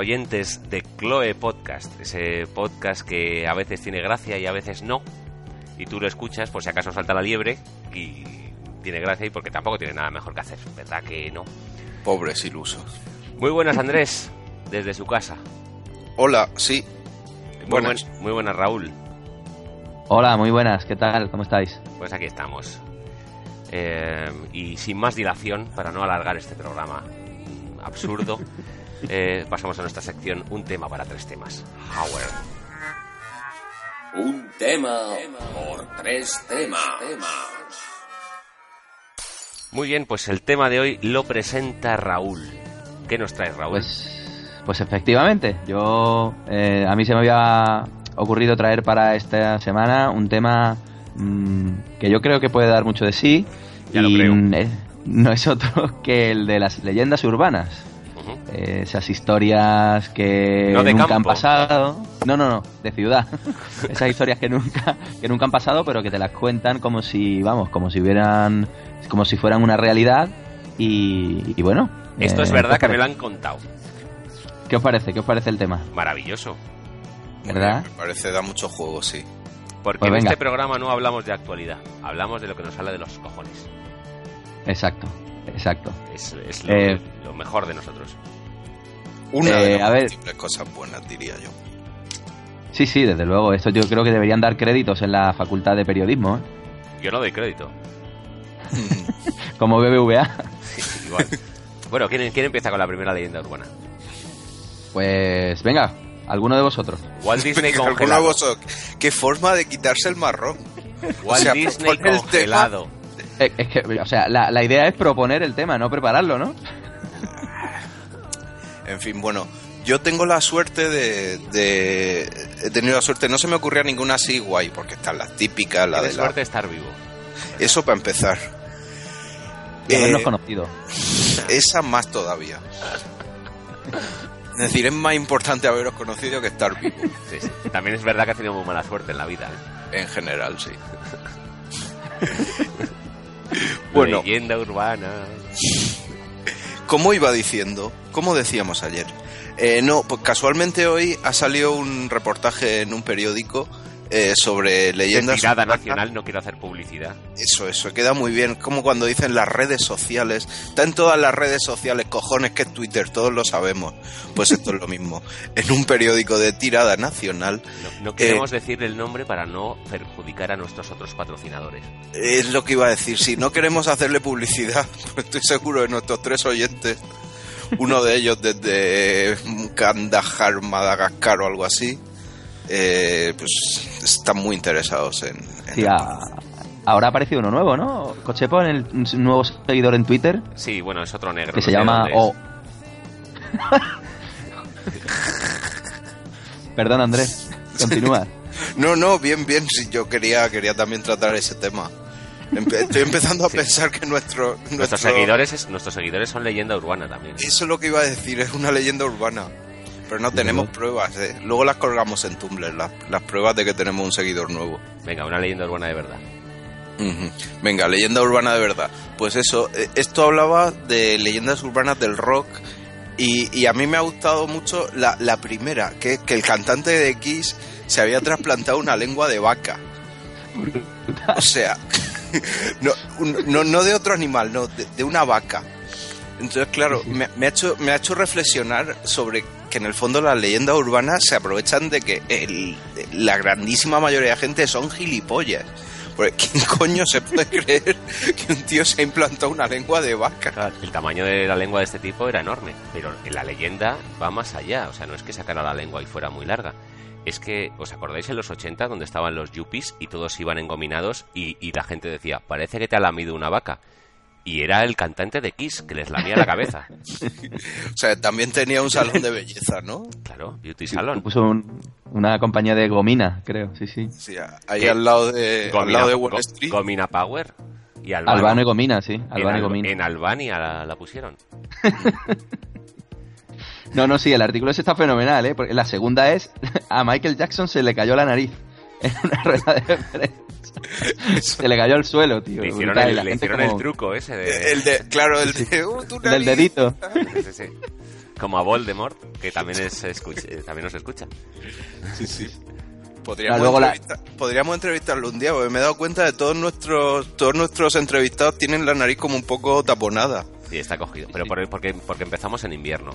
Oyentes de Chloe Podcast, ese podcast que a veces tiene gracia y a veces no. Y tú lo escuchas por si acaso salta la liebre y tiene gracia y porque tampoco tiene nada mejor que hacer, ¿verdad que no? Pobres ilusos. Muy buenas Andrés, desde su casa. Hola, sí. Muy, Buenas. buen- muy buenas Raúl. Hola, muy buenas, ¿qué tal? ¿Cómo estáis? Pues aquí estamos. Eh, y sin más dilación, para no alargar este programa absurdo, eh, pasamos a nuestra sección Un tema para tres temas. Howard. Un tema por tres temas. Muy bien, pues el tema de hoy lo presenta Raúl. ¿Qué nos trae Raúl? Pues, pues efectivamente, yo eh, a mí se me había ocurrido traer para esta semana un tema mm, que yo creo que puede dar mucho de sí Ya lo y creo. mm, eh, no es otro que el de las leyendas urbanas. Eh, esas historias que No de nunca han pasado. No, no, no, de ciudad. esas historias que nunca, que nunca han pasado, pero que te las cuentan como si, vamos, como si hubieran, como si fueran una realidad. Y, y bueno. Esto eh, es ¿qué verdad que me lo han contado. ¿Qué os parece? ¿Qué os parece el tema? Maravilloso. ¿Verdad? me parece da mucho juego, sí. Porque Pues en venga. este programa no hablamos de actualidad, hablamos de lo que nos sale de los cojones. Exacto, exacto. Es, es lo, Eh. lo mejor de nosotros. Una Eh, de las a ver. múltiples cosas buenas, diría yo. Sí, sí, desde luego. Esto yo creo que deberían dar créditos en la facultad de periodismo, ¿eh? Yo no doy crédito. como BBVA. Igual. bueno, ¿quién, quién empieza con la primera leyenda urbana? Pues venga, alguno de vosotros. Walt Disney Alguno de congelado. vosotros, Qué forma de quitarse el marrón. Walt o sea, Disney propone el congelado. Eh, Es que, o sea, la, la idea es proponer el tema, no prepararlo, ¿no? En fin, bueno, yo tengo la suerte de, de- He tenido la suerte, no se me ocurría ninguna así guay, porque están las típicas, la de la... suerte de estar vivo. Eso para empezar. Y habernos Eh, conocido. esa más todavía. Es decir, es más importante haberos conocido que estar vivo. Sí, sí. También es verdad que has tenido muy mala suerte en la vida. ¿eh? En general, sí. Bueno. Leyenda urbana. Como iba diciendo, como decíamos ayer, eh, no, pues casualmente hoy ha salido un reportaje en un periódico eh, sobre De leyendas. tirada urbanas. nacional, no quiero hacer publicidad. Eso, eso, queda muy bien. Como cuando dicen las redes sociales. Está en todas las redes sociales, cojones, que es Twitter, todos lo sabemos. Pues esto es lo mismo. En un periódico de tirada nacional, No, no queremos decir el nombre para no perjudicar a nuestros otros patrocinadores. es lo que iba a decir. Si no queremos hacerle publicidad, pues estoy seguro de nuestros tres oyentes, uno de ellos desde Kandahar, Madagascar o algo así, eh, pues están muy interesados en... en Sí, el- a- ahora ha aparecido uno nuevo, ¿no? Cochepo, en el, nuevo seguidor en Twitter, Sí, bueno, es otro negro. que no se llama... O... Perdón, Andrés. Continúa. No, no, bien, bien. Si yo quería, quería también tratar ese tema. Empe- estoy empezando a Sí. pensar que nuestro, Nuestros nuestro- seguidores, es- nuestros seguidores son leyenda urbana también. Eso es lo que iba a decir, es una leyenda urbana. Pero no tenemos pruebas, ¿eh? Luego las colgamos en Tumblr, las, las pruebas de que tenemos un seguidor nuevo. Venga, una leyenda urbana de verdad. Venga, leyenda urbana de verdad. Pues eso, eh, esto hablaba de leyendas urbanas del rock y, y a mí me ha gustado mucho la, la primera, que, que el cantante de Kiss se había trasplantado una lengua de vaca. O sea, no, no, no de otro animal, no, de, de una vaca. Entonces, claro, me, me ha hecho, me ha hecho reflexionar sobre que en el fondo las leyendas urbanas se aprovechan de que el- la grandísima mayoría de gente son gilipollas. Porque ¿quién coño se puede creer que un tío se ha implantado una lengua de vaca? El tamaño de la lengua de este tipo era enorme, pero la leyenda va más allá. O sea, no es que sacara la lengua y fuera muy larga. Es que, ¿os acordáis en los 80 donde estaban los yuppies y todos iban engominados y, y la gente decía, parece que te ha lamido una vaca? Y era el cantante de Kiss que les lamía la cabeza. O sea, también tenía un salón de belleza, ¿no? Claro, Beauty Salon. Puso un- una compañía de gomina, creo, sí, sí. Sí, ahí ¿Qué? al lado de, al Gomina, lado de Wall Go- Street. Gomina Power. Y Albano. Albano y Gomina, sí. en, Albano y Al- Gomina. en Albania la, la pusieron. No, no, sí, el artículo ese está fenomenal, ¿eh? Porque la segunda es, a Michael Jackson se le cayó la nariz en una rueda de prensa. Se le cayó al suelo, tío. Le hicieron, brutal, el, la le gente hicieron como- el truco ese de... El de, claro, el de, uh, Del dedito. Sí, sí, sí. Como a Voldemort, que también, es, escucha- eh, también nos escucha. Sí, sí. Podríamos, Ah, luego la- entrevistar- podríamos entrevistarlo un día, porque me he dado cuenta de todos nuestros, todos nuestros entrevistados tienen la nariz como un poco taponada. Sí, está cogido. Pero por- porque, porque empezamos en invierno.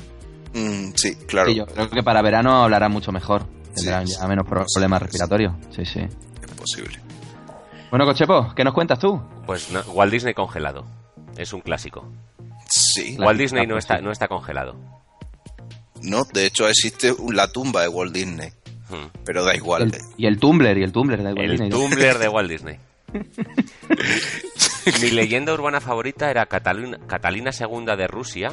Mm, sí, claro. Sí, yo creo que para verano hablarán mucho mejor. Tendrán Sí, ya menos pro- problemas respiratorios. Sí, sí. Es posible. Bueno, Cochepo, ¿qué nos cuentas tú? Pues no, Walt Disney congelado. Es un clásico. Sí. Walt Disney no está, no está congelado. No, de hecho existe la tumba de Walt Disney. Hmm. Pero da igual. El- eh. y el Tumblr, y el Tumblr de Walt El Disney. Tumblr de Walt Disney. Mi leyenda urbana favorita era Catalina, Catalina II de Rusia.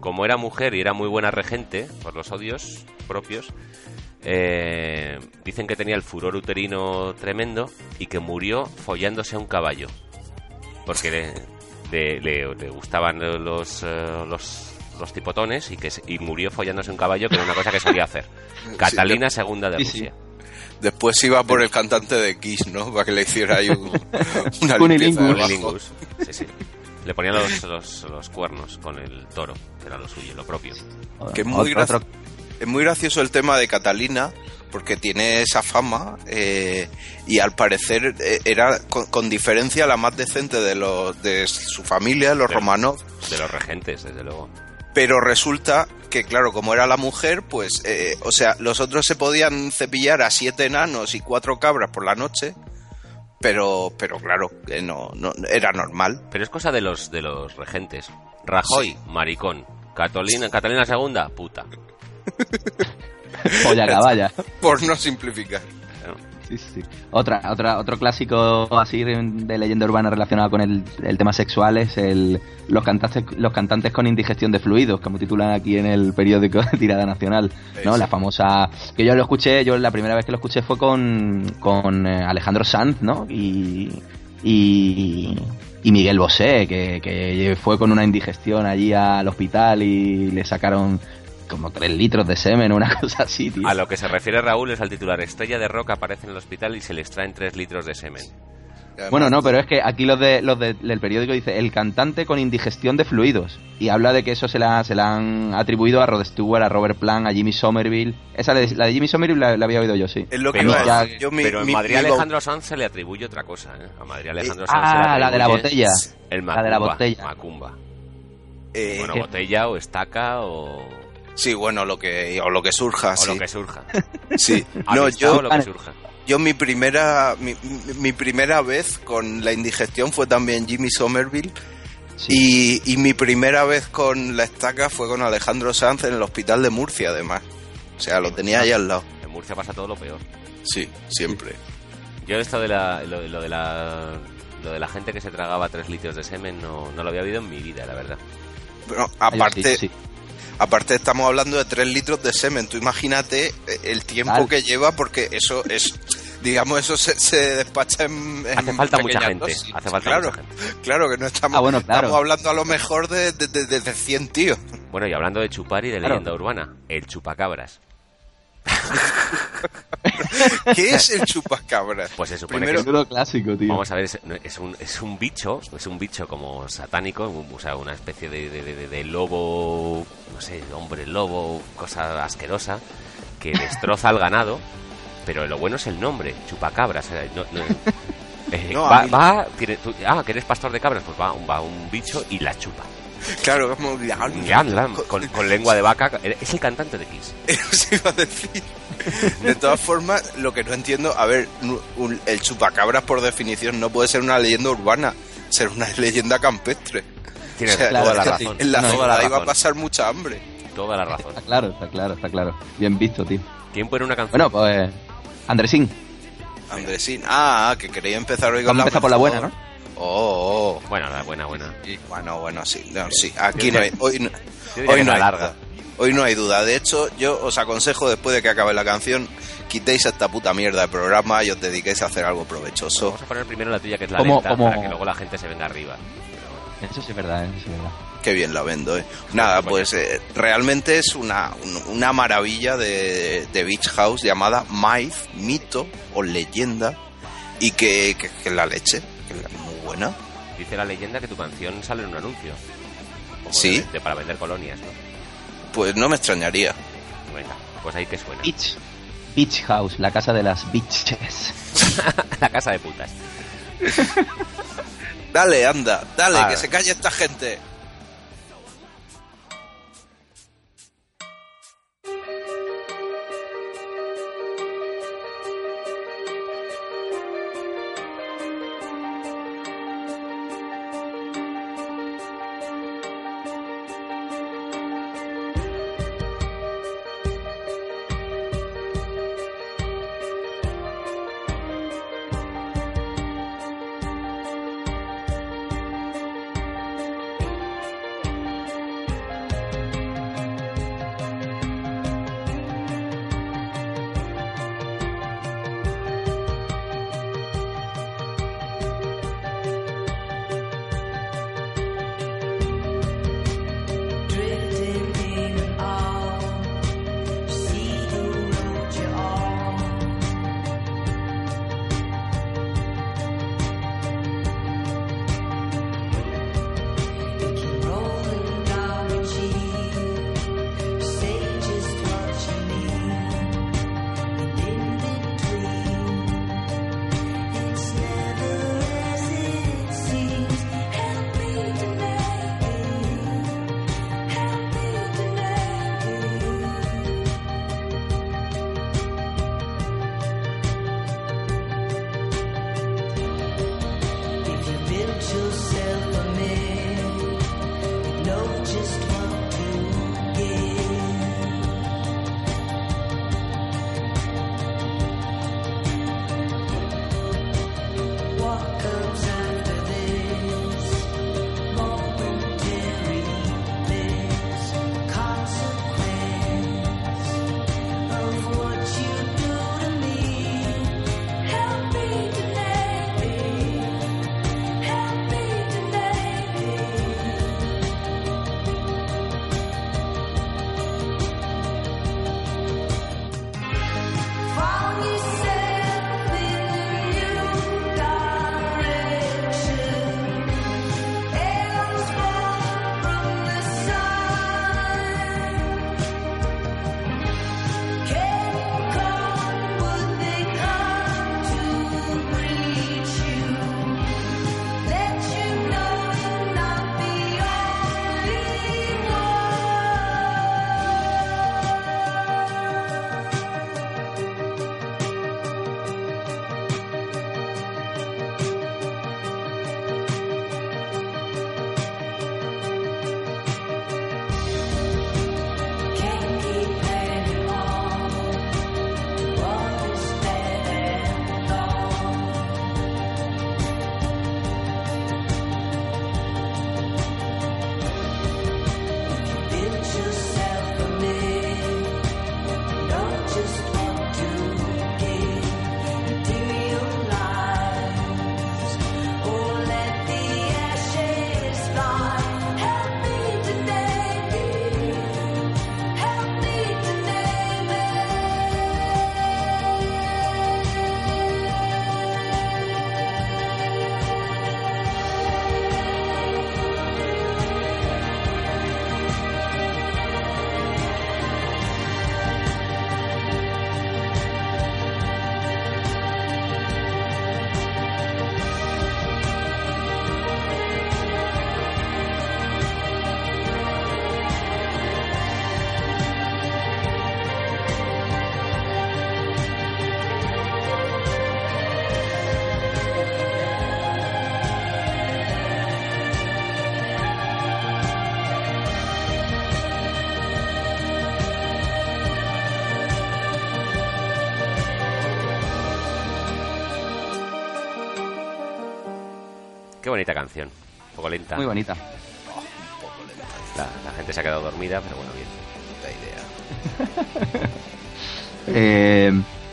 Como era mujer y era muy buena regente, por los odios propios, eh, dicen que tenía el furor uterino tremendo y que murió follándose a un caballo. Porque le, le- le- le gustaban los, eh, los, los tipotones y, que, se- y murió follándose un caballo, que era una cosa que solía hacer. Catalina II de Sí, sí. Rusia. Después iba por el cantante de Kiss, ¿no? Para que le hiciera ahí un- una. Sí, sí. Le ponía los, los, los cuernos con el toro, que era lo suyo, lo propio. Que es muy, Otro- graci- es muy gracioso el tema de Catalina, porque tiene esa fama eh, y al parecer eh, era con, con diferencia la más decente de los de su familia, los romanos, De los regentes, desde luego. pero resulta que claro, como era la mujer, pues, eh, o sea, los otros se podían cepillar a siete enanos y cuatro cabras por la noche, pero, pero claro, que no, no era normal. Pero es cosa de los, de los regentes. Rajoy, maricón. Catalina, Catalina II, puta. Polla caballa. Por no simplificar. Sí, sí. Otra, otra, otro clásico así de leyenda urbana relacionado con el, el tema sexual es el, los, cantantes, los cantantes con indigestión de fluidos, como titulan aquí en el periódico de Tirada Nacional. ¿no? Sí. La famosa. Que yo lo escuché, yo la primera vez que lo escuché fue con, con eh, Alejandro Sanz, ¿no? Y. y y Miguel Bosé, que, que fue con una indigestión allí al hospital y le sacaron como tres litros de semen o una cosa así, tío. A lo que se refiere Raúl es al titular. Estrella de rock aparece en el hospital y se le extraen 3 litros de semen. Bueno, no, pero es que aquí los de los de- del periódico dice el cantante con indigestión de fluidos y habla de que eso se la, se la han atribuido a Rod Stewart, a Robert Plant, a Jimmy Somerville. Esa de- la de Jimmy Somerville la, la había oído yo, sí. Es lo que Pero, ya- decir. Yo mi- pero en mi- Madrid mi Alejandro Sanz se le atribuye otra cosa. ¿eh? A Madrid Alejandro Sanz se le Ah, la de la botella. El La de la Macumba, botella. Macumba. eh, Bueno, ¿qué? botella o estaca o, sí, bueno, lo que, o lo que surja, o sí. lo que surja. Sí. No, yo, o lo que surja. yo mi primera, mi, mi- primera vez con la indigestión fue también Jimmy Somerville. Sí. Y, y mi primera vez con la estaca fue con Alejandro Sanz en el hospital de Murcia, además. O sea, lo tenía ahí al lado. En Murcia pasa todo lo peor. Sí, siempre. Yo esto de la, lo, lo de la lo de la gente que se tragaba 3 litros de semen no, no lo había oído en mi vida, la verdad. Pero yo aparte, sí, sí. Aparte estamos hablando de 3 litros de semen. Tú imagínate eh, el tiempo que lleva porque eso es, digamos, eso se, se despacha en, en Hace falta mucha gente. dosis. Hace falta claro, mucha gente. Claro que no estamos, Ah, bueno, claro. estamos hablando a lo mejor de, de, de, de 100 tíos. Bueno, y hablando de chupar y de Claro. leyenda urbana, el chupacabras. ¿Qué es el chupacabras? Pues se supone Primero- que Menudo clásico, tío. Vamos a ver, es, es un, es un bicho, es un bicho como satánico, un- o sea, una especie de, de- de- de lobo, no sé, hombre lobo, cosa asquerosa, que destroza al ganado, pero lo bueno es el nombre, chupacabras. no- no- eh, No, va, va- tiene- tú- ah, que eres pastor de cabras, pues va, va un bicho y la chupa. Claro, como... Con, con lengua de vaca. Es el cantante de Kiss. Eso iba a decir. De todas formas, lo que no entiendo, a ver, un- el chupacabras por definición no puede ser una leyenda urbana, ser una leyenda campestre. Tienes O sea, toda la razón. En la ciudad iba a pasar mucha hambre. Toda la razón. Está claro, está claro, está claro. Bien visto, tío. ¿Quién pone una canción? Bueno, pues. Andresín. Andresín, ah, que quería empezar hoy con Vamos la empezar por la buena, ¿no? Oh, oh. Bueno, la buena, buena. Sí, bueno, bueno, sí, no, sí. Aquí no hay, hoy no, hoy no la hay larga. duda. Hoy no hay duda. De hecho, yo os aconsejo después de que acabe la canción, quitéis esta puta mierda de programa y os dediquéis a hacer algo provechoso. Vamos a poner primero la tuya, que es la ¿Cómo- lenta, cómo- para que luego la gente se venga arriba. Eso sí es verdad, eso sí es verdad. Qué bien la vendo, eh. Nada, pues eh, realmente es una, un- una maravilla de, de Beach House llamada Myth, mito o leyenda y que, que, la leche, que es muy buena. Dice la leyenda que tu canción sale en un anuncio. Como Sí. de- de- para vender colonias, ¿no? Pues no me extrañaría. Venga, pues ahí que suena. Beach. Beach House, la casa de las bitches. la casa de putas. Dale, anda, dale, Vale. que se calle esta gente. Bonita canción. Un poco lenta. Muy bonita. La, la gente se ha quedado dormida, pero bueno, bien. Idea. Eh,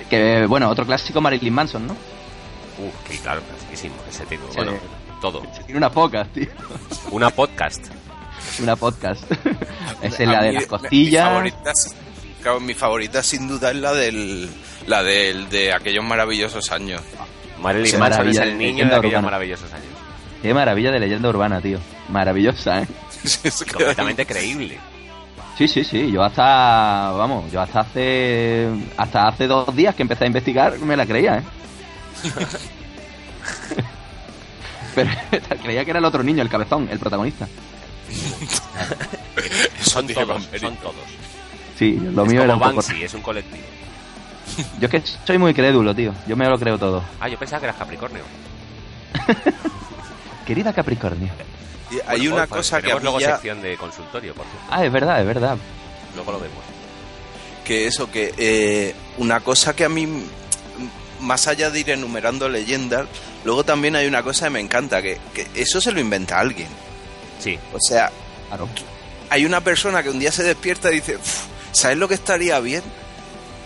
que, bueno, otro clásico Marilyn Manson, ¿no? Uh, que claro, clasiquísimo. Ese tipo. Sí. Bueno, todo. Tiene una podcast, tío. Una podcast. Una podcast. es A la de mí, las costillas. Mi favorita, claro, mi favorita sin duda es la del la del de aquellos maravillosos años. Marilyn Manson es el niño de aquellos urbana. maravillosos años. Qué maravilla de leyenda urbana, tío. Maravillosa, ¿eh? Es Completamente creíble. Sí, sí, sí. Yo hasta, vamos, yo hasta hace, hasta hace dos días que empecé a investigar me la creía, ¿eh? Pero creía que era el otro niño, el cabezón, el protagonista. Son todos, son todos. Sí, lo es mío era un poco... Banksy, es un colectivo. Yo es que soy muy crédulo, tío. Yo me lo creo todo. Ah, yo pensaba que eras Capricornio. Querida Capricornio. Y hay Bueno, una pues, cosa que a tenemos mí luego ya- sección de consultorio, por cierto. Ah, es verdad, es verdad. Luego lo vemos. que eso, que eh, una cosa que a mí, más allá de ir enumerando leyendas, luego también hay una cosa que me encanta, que, que eso se lo inventa alguien. Sí, O sea, Claro. hay una persona que un día se despierta y dice, "Uf, ¿sabes lo que estaría bien?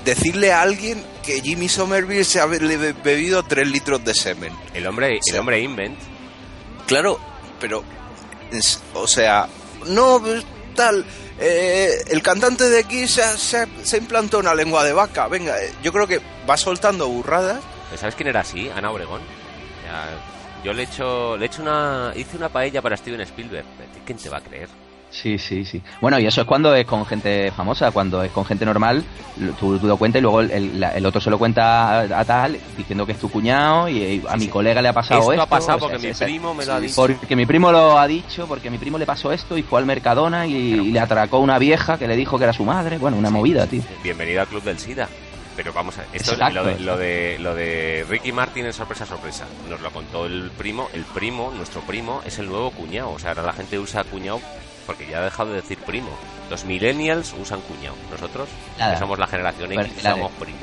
Decirle a alguien que Jimmy Somerville se ha bebido tres litros de semen. el hombre, Sí. el hombre invent. Claro, pero, o sea, no, pues, tal, eh, el cantante de Kiss se, se se ha implantado una lengua de vaca, venga, eh, yo creo que va soltando burradas. ¿Sabes quién era así? Ana Obregón. Yo le he hecho, le he hecho una, hice una paella para Steven Spielberg. ¿Quién te va a creer? Sí, sí, sí. Bueno, y eso es cuando es con gente famosa, cuando es con gente normal, tú, tú lo cuentas y luego el, la- el otro se lo cuenta a, a tal diciendo que es tu cuñado y, y a mi colega le ha pasado Esto esto. ha pasado o sea, porque sí, mi primo me lo ha dicho. Porque mi primo lo ha dicho, porque mi primo le pasó esto y fue al Mercadona y, y le atracó una vieja que le dijo que era su madre. Bueno, una movida, tío. Bienvenido al club del SIDA. Pero vamos a ver, esto Exacto. lo de, lo de lo de Ricky Martin es sorpresa sorpresa. Nos lo contó el primo, el primo, nuestro primo es el nuevo cuñado, o sea, ahora la gente usa cuñado porque ya ha dejado de decir primo. Los millennials usan cuñado, nosotros que somos la generación X la de- usamos primo.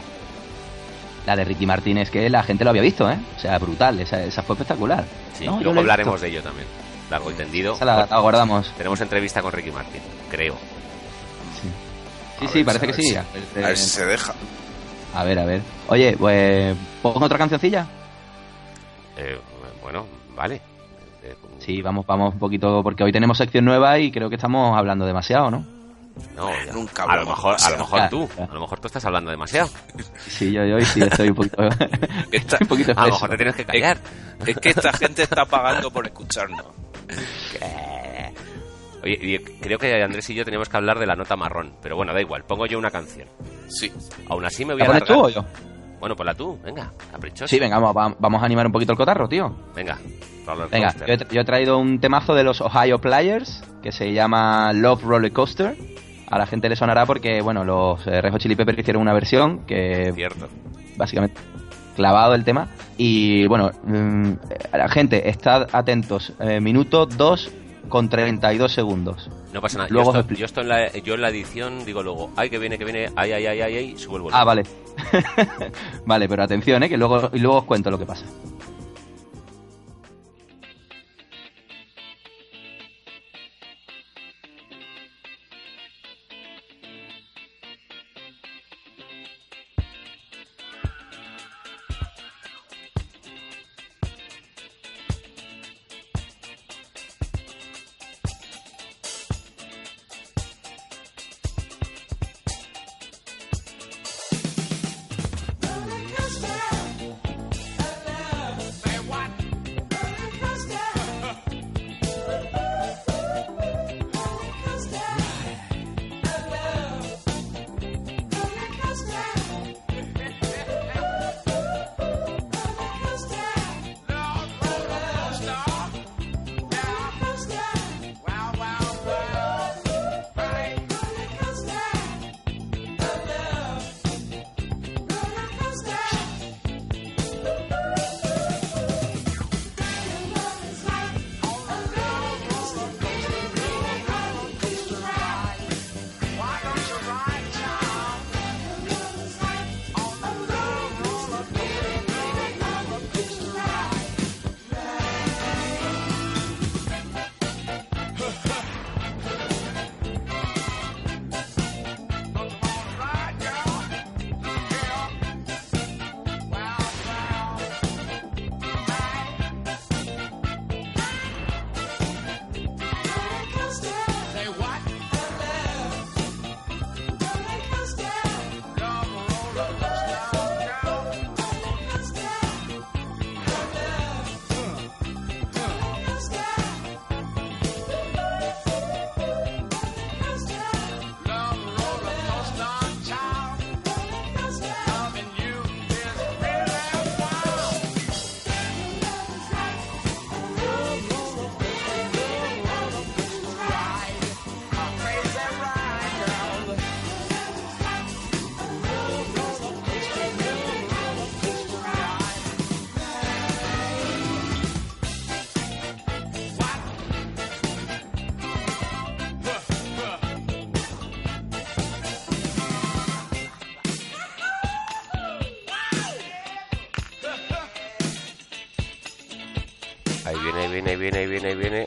La de Ricky Martin es que la gente lo había visto, ¿eh? O sea, brutal. Esa, esa fue espectacular. Sí, No, luego hablaremos visto. de ello también. Largo y tendido. Esa la, la guardamos. Tenemos entrevista con Ricky Martin, creo. Sí, sí, ver, parece que sí. si- A ver, A ver si se deja. a ver, a ver. Oye, pues, ¿pongo otra cancioncilla? Eh, bueno, vale. Sí, vamos, vamos un poquito, porque hoy tenemos sección nueva y creo que estamos hablando demasiado, ¿no? No, ya. Nunca a lo mejor, a lo mejor tú, a lo mejor tú estás hablando demasiado. Sí, yo, yo hoy sí estoy un poquito, Esta- un poquito A lo mejor te tienes que callar. es que esta gente está pagando por escucharnos. Oye, y creo que Andrés y yo teníamos que hablar de la nota marrón, pero bueno, da igual, pongo yo una canción. Sí. Aún así me voy ¿La a pones tú o yo? Bueno, ponla tú, venga, caprichoso. Sí, venga, vamos, va- vamos a animar un poquito el cotarro, tío. Venga, Venga, coaster. yo he, tra- yo he traído un temazo de los Ohio Players que se llama Love Roller Coaster. A la gente le sonará porque, bueno, los eh, Red Hot Chili Peppers hicieron una versión que Cierto. básicamente clavado el tema. Y bueno, mm, a la gente, estad atentos. Eh, minuto 2 con 32 segundos. No pasa nada. Luego yo, os esto- explico. yo en la, yo en la edición digo luego, ay, que viene, que viene, ay, ay, ay, ay, ay, subo el volumen. Ah, vale. vale, pero atención, ¿eh? Que luego, y luego os cuento lo que pasa. Viene, ahí viene, ahí viene, ahí viene,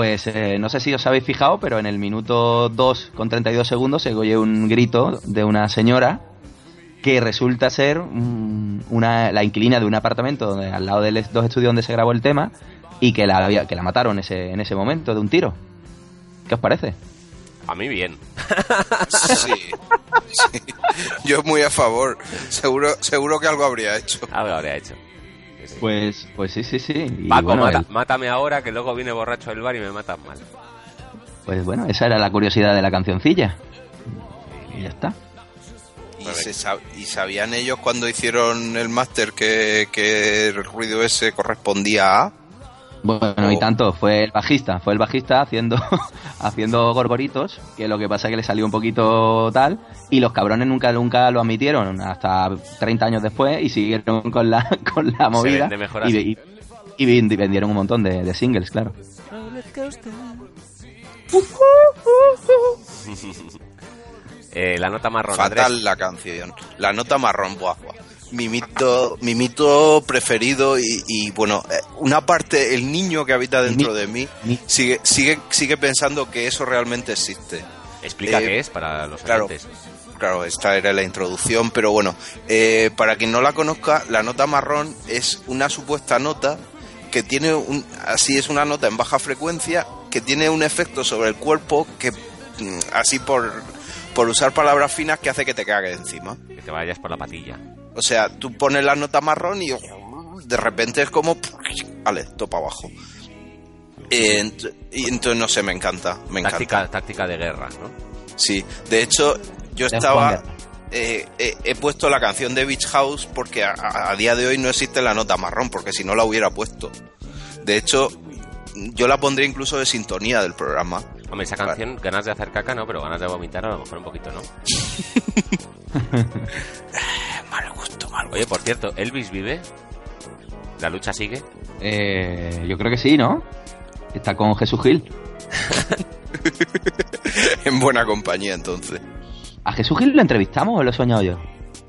Pues eh, no sé si os habéis fijado, pero en el minuto 2 con 32 segundos se oye un grito de una señora que resulta ser una, la inquilina de un apartamento donde, al lado de los dos estudios donde se grabó el tema y que la, había- que la mataron ese, en ese momento de un tiro. ¿Qué os parece? A mí bien. Sí, sí. Yo muy a favor. Seguro, seguro que algo habría hecho. Algo habría hecho. Pues, pues sí, sí, sí. Y Paco, bueno, mata- el- mátame ahora que luego viene borracho del bar y me matan mal. pues bueno, esa era la curiosidad de la cancioncilla. Y ya está. Y, se sab- y sabían ellos cuando hicieron el máster que, que el ruido ese correspondía a. Bueno, Oh. y tanto, fue el bajista, fue el bajista haciendo, haciendo gorgoritos, que lo que pasa es que le salió un poquito tal, y los cabrones nunca, nunca lo admitieron, hasta 30 años después, y siguieron con la, con la movida. vende mejor y, así. y- y ven- y vendieron un montón de, de singles, claro. Eh, la nota marrón. Fatal Andrés. la canción. La nota marrón, buah, buah. Mi mito, mi mito preferido y, y, bueno, eh, una parte, el niño que habita dentro de mí sigue, sigue, sigue pensando que eso realmente existe. Explica Eh, qué es para los claro. oyentes. Claro, esta era la introducción, pero bueno, eh, para quien no la conozca, la nota marrón es una supuesta nota que tiene un, así es una nota en baja frecuencia que tiene un efecto sobre el cuerpo que mm, así por, por usar palabras finas que hace que te cague encima. Que te vayas por la patilla. O sea, tú pones la nota marrón y de repente es como, vale, topa abajo. Eh, y entonces no sé, me encanta, me encanta. Táctica, táctica de guerra, ¿no? Sí, de hecho, yo De estaba. Eh, eh, he puesto la canción de Beach House porque a, a- a día de hoy no existe la nota marrón, porque si no la hubiera puesto. De hecho, yo la pondría incluso de sintonía del programa. Hombre, esa canción, ganas de hacer caca, no, pero ganas de vomitar a lo mejor un poquito, ¿no? Mal gusto, mal gusto. Oye, por cierto, ¿Elvis vive? ¿La lucha sigue? Eh, yo creo que sí, ¿no? Está con Jesús Gil. en buena compañía, entonces. ¿A Jesús Gil lo entrevistamos o lo he soñado yo?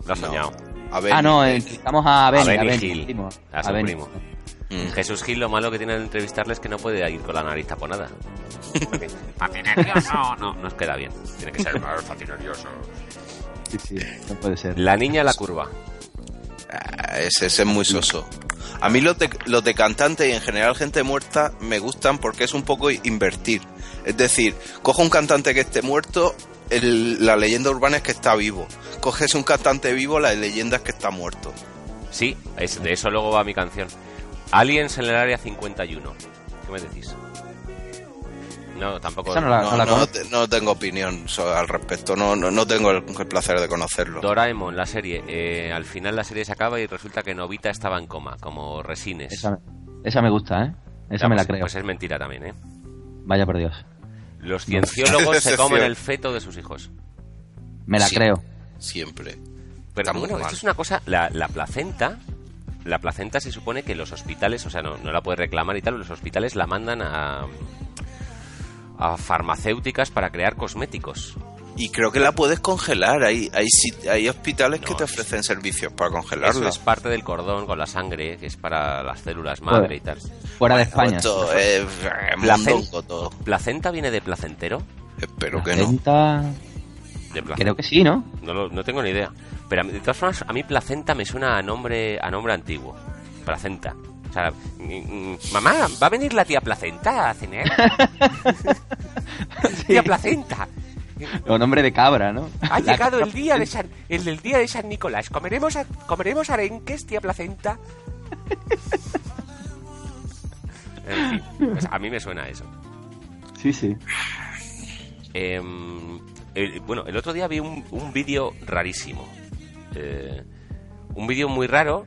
Lo has No. soñado. A ver. ah, no, entrevistamos a Benny, Hill, primo, a su Benny. primo. Mm. Jesús Gil, lo malo que tiene de entrevistarle es que no puede ir con la nariz taponada. "Patinerioso", no, no nos queda bien. Tiene que ser más patinerioso. Sí, sí, no puede ser. La niña a la curva. Ah, ese, ese es muy soso. A mí los de, los de cantante y en general gente muerta me gustan porque es un poco invertir. Es decir, cojo un cantante que esté muerto el- la leyenda urbana es que está vivo. Coges un cantante vivo, la leyenda es que está muerto. Sí, es, de eso luego va mi canción. Aliens en el área 51. ¿Qué me decís? No, tampoco. No la- No, la no, conozco. te- no tengo opinión al respecto, no, no, no tengo el, el placer de conocerlo. Doraemon, la serie. eh, al final la serie se acaba y resulta que Novita estaba en coma, como Resines. Esa, esa me gusta, ¿eh? Esa Ya, me la pues- creo. Pues es mentira también, ¿eh? Vaya por Dios. Los cienciólogos se comen el feto de sus hijos. Me la creo. Siempre. Pero Está bueno, esto es una cosa, la, la placenta, la placenta se supone que los hospitales, o sea, no, no la puedes reclamar y tal, los hospitales la mandan a, a farmacéuticas para crear cosméticos. Y creo que la puedes congelar. Hay, hay, hay hospitales que te eso- ofrecen servicios para Eso congelarla. es parte del cordón con la sangre, que es para las células madre y tal. Fuera de España. Esto es eh, Placen- mondongo todo. ¿Placenta viene de placentero? Espero que no. Placenta- De placenta. Creo que sí, ¿no? No, lo- no tengo ni idea. Pero a mí- de todas formas, a mí placenta me suena a nombre, a nombre antiguo. Placenta. O sea, mm, mamá, va a venir la tía Placenta a cenar. Tía Placenta. O nombre de cabra, ¿no? Ha La llegado el día de San, el del día de San Nicolás. Comeremos, a- comeremos arenques, tía Placenta. En fin, pues a mí me suena eso. Sí, sí. Em, el- bueno, el otro día vi un, un vídeo rarísimo. Eh, un vídeo muy raro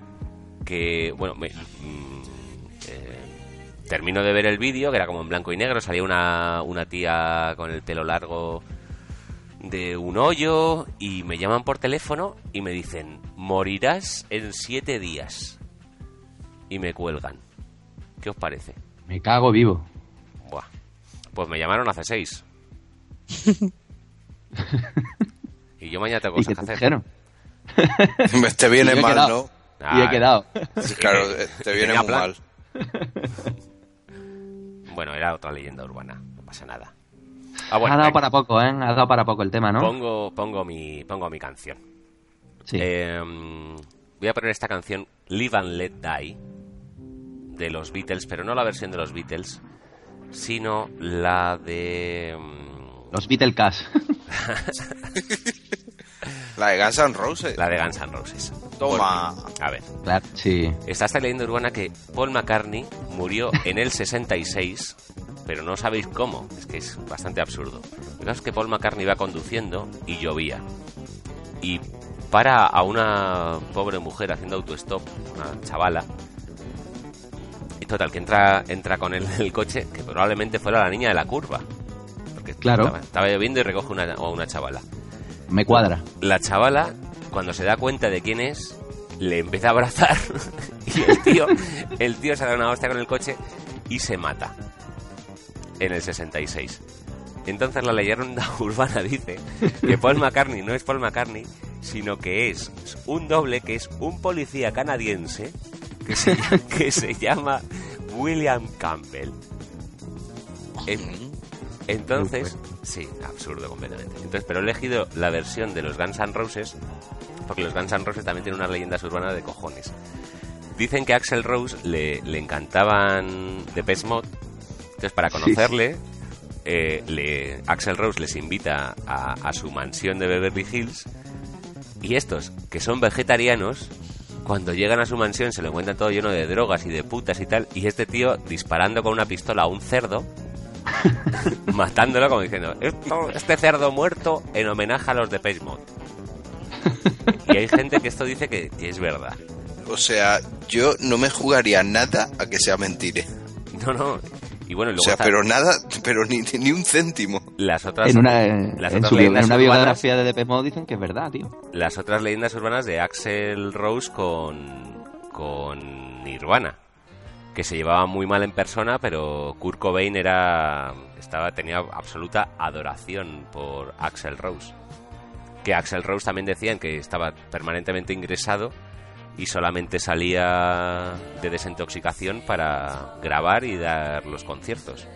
que, bueno, me- mm, eh, termino de ver el vídeo, que era como en blanco y negro, salía una, una tía con el pelo largo de un hoyo y me llaman por teléfono y me dicen, morirás en siete días. Y me cuelgan. ¿Qué os parece? Me cago vivo. Buah. Pues me llamaron hace seis. y yo mañana tengo ¿Y cosas que te hacer. dijeron? Te viene mal, quedado. ¿no? y he quedado. Claro, eh, te viene Tenía muy plan. mal. Bueno, era otra leyenda urbana, no pasa nada. Ah, bueno, ha dado venga, para poco, ¿eh? Ha dado para poco el tema, ¿no? pongo, pongo, mi, pongo mi canción. Sí. Eh, voy a poner esta canción, Live and Let Die, de los Beatles, pero no la versión de los Beatles, sino la de... Los Beatles La de Guns N' Roses. La de Guns N' Roses. Toma. Porque, a ver, claro, sí. Está esta leyenda urbana que Paul McCartney murió en el 66, pero no sabéis cómo, es que es bastante absurdo. Caso es que Paul McCartney iba conduciendo y llovía. Y para a una pobre mujer haciendo autostop, una chavala. Y total, que entra, entra con él en el coche, que probablemente fuera la niña de la curva. Porque Claro. estaba, estaba lloviendo y recoge una, a una chavala. Me cuadra. La chavala, cuando se da cuenta de quién es, le empieza a abrazar y el tío, el tío se da una hostia con el coche y se mata en el 66. Entonces la leyenda urbana dice que Paul McCartney no es Paul McCartney, sino que es un doble, que es un policía canadiense que se, que se llama William Campbell. Entonces, sí, absurdo completamente. Entonces, pero he elegido la versión de los Guns N' Roses porque los Guns N' Roses también tienen unas leyendas urbanas de cojones. Dicen que a Axel Rose le, le encantaban Depeche Mode. Entonces, para conocerle, eh, le, Axel Rose les invita a, a su mansión de Beverly Hills. Y estos, que son vegetarianos, cuando llegan a su mansión se lo encuentran todo lleno de drogas y de putas y tal. Y este tío disparando con una pistola a un cerdo, matándolo como diciendo, "Esto- este cerdo muerto en homenaje a los de Mode. Y hay gente que esto dice que, que es verdad. O sea, yo no me jugaría nada a que sea mentira. No, no. Y bueno, y O sea, está- pero nada, pero ni, ni un céntimo. las otras, En una, las su otras leyendas en una urbanas- biografía de Depeche Mode dicen que es verdad, tío. las otras leyendas urbanas de Axel Rose con, con Nirvana. Que se llevaba muy mal en persona, pero Kurt Cobain era, estaba, tenía absoluta adoración por Axel Rose. Que Axel Rose también decían que estaba permanentemente ingresado y solamente salía de desintoxicación para grabar y dar los conciertos.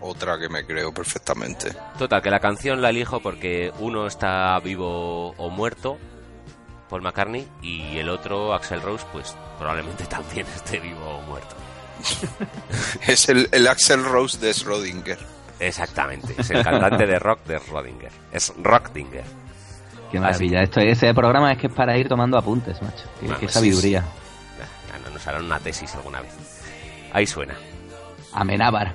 Otra que me creo perfectamente. Total, que la canción la elijo porque uno está vivo o muerto, Paul McCartney, y el otro, Axel Rose, pues probablemente también esté vivo o muerto. Es el, el Axel Rose de Schrödinger. Exactamente, es el cantante de rock de Rodinger. Es Rockdinger. Qué maravilla. Esto, ese programa es que es para ir tomando apuntes, macho. Qué, Bueno, qué sí, sabiduría. Ya, ya nos harán una tesis alguna vez. Ahí suena. Amenábar.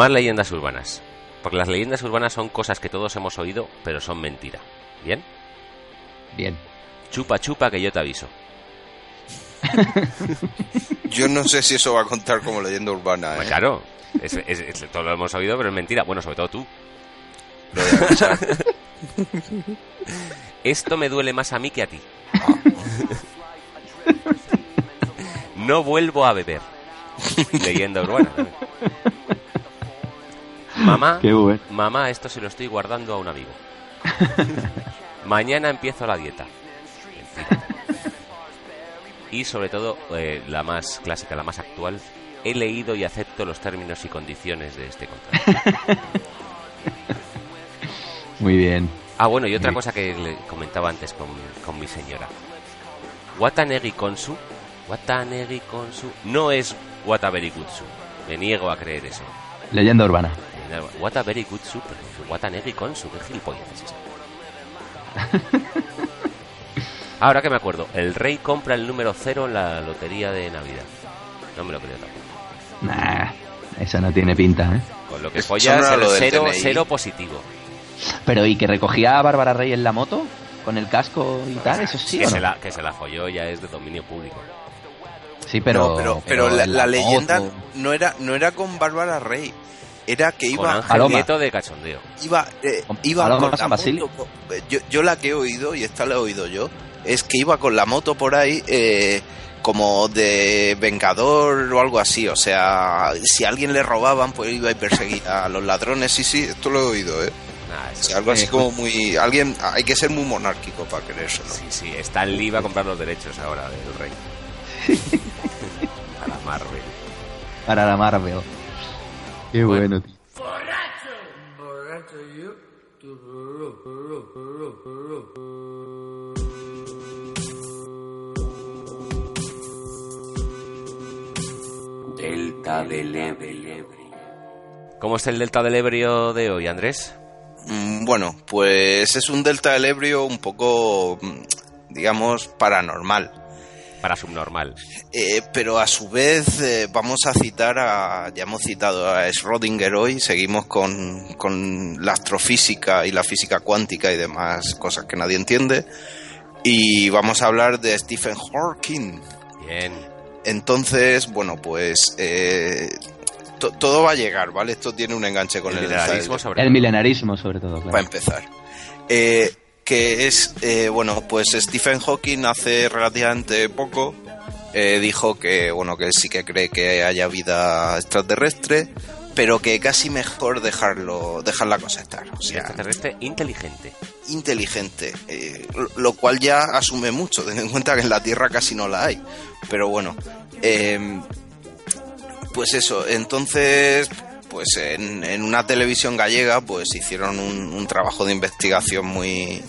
Más leyendas urbanas. Porque las leyendas urbanas son cosas que todos hemos oído, pero son mentira. ¿Bien? Bien. Chupa chupa que yo te aviso. Yo no sé si eso va a contar como leyenda urbana. Pues ¿eh? claro, es, es- es- todo lo hemos oído, pero es mentira. Bueno, sobre todo tú. Lo. Esto me duele más a mí que a ti. No vuelvo a beber. Leyenda urbana. también. Mamá, bueno. mamá, esto se lo estoy guardando a un amigo. Mañana empiezo la dieta. Y sobre todo, eh, la más clásica, la más actual, he leído y acepto los términos y condiciones de este contrato. Muy bien. Ah, bueno, y otra cosa que le comentaba antes con, con mi señora. Watanegi Konsu, Watanegi Konsu, no es Wataberikutsu. Me niego a creer eso. Leyenda urbana. Wataberikutsu, pero Watanegi Konsu, qué gilipollas es esto. Ahora que me acuerdo, el rey compra el número cero en la lotería de Navidad. No me lo creo tampoco. Nah, eso no tiene pinta, ¿eh? Con lo que follas no el cero, positivo. Pero ¿y que recogía a Bárbara Rey en la moto? ¿Con el casco y tal? ¿Eso sí que, o se la, que se la folló ya es de dominio público. Sí, pero... No, pero, pero la, en la leyenda no era, no era con Bárbara Rey. Era que Con iba, Paloma. Nieto de cachondeo. iba, eh, Con iba con la moto. Yo, yo la que he oído, y esta la he oído yo, es que iba con la moto por ahí eh, como de vengador o algo así. O sea, si a alguien le robaban, pues iba y perseguía a los ladrones. Sí, sí, esto lo he oído, ¿eh? Nada, O sea, algo así como muy... Alguien, hay que ser muy monárquico para querérselo. Sí, sí, Stan Lee va a comprar los derechos ahora del rey. a la Marvel. Para la Marvel. Qué bueno, tío. Delta del Ebro. ¿Cómo es el delta del Ebrio de hoy, Andrés? Mm, Bueno, pues es un delta del Ebrio un poco, mm, digamos, paranormal. Para subnormal. Eh, pero a su vez eh, vamos a citar a, ya hemos citado a Schrödinger hoy, seguimos con, con la astrofísica y la física cuántica y demás cosas que nadie entiende. Y vamos a hablar de Stephen Hawking. Bien. Entonces, bueno, pues eh, to- todo va a llegar, ¿vale? Esto tiene un enganche con El el, milenarismo sobre El todo. milenarismo, sobre todo. claro. para empezar. Eh, que es, eh, bueno, pues Stephen Hawking hace relativamente poco eh, dijo que, bueno, que él sí que cree que haya vida extraterrestre, pero que casi mejor dejarlo, dejar la cosa estar. O Un sea, extraterrestre inteligente. inteligente, eh, lo- cual ya asume mucho, teniendo en cuenta que en la Tierra casi no la hay. Pero bueno, pues eso, entonces, pues en, una televisión gallega, pues hicieron un, trabajo de investigación muy,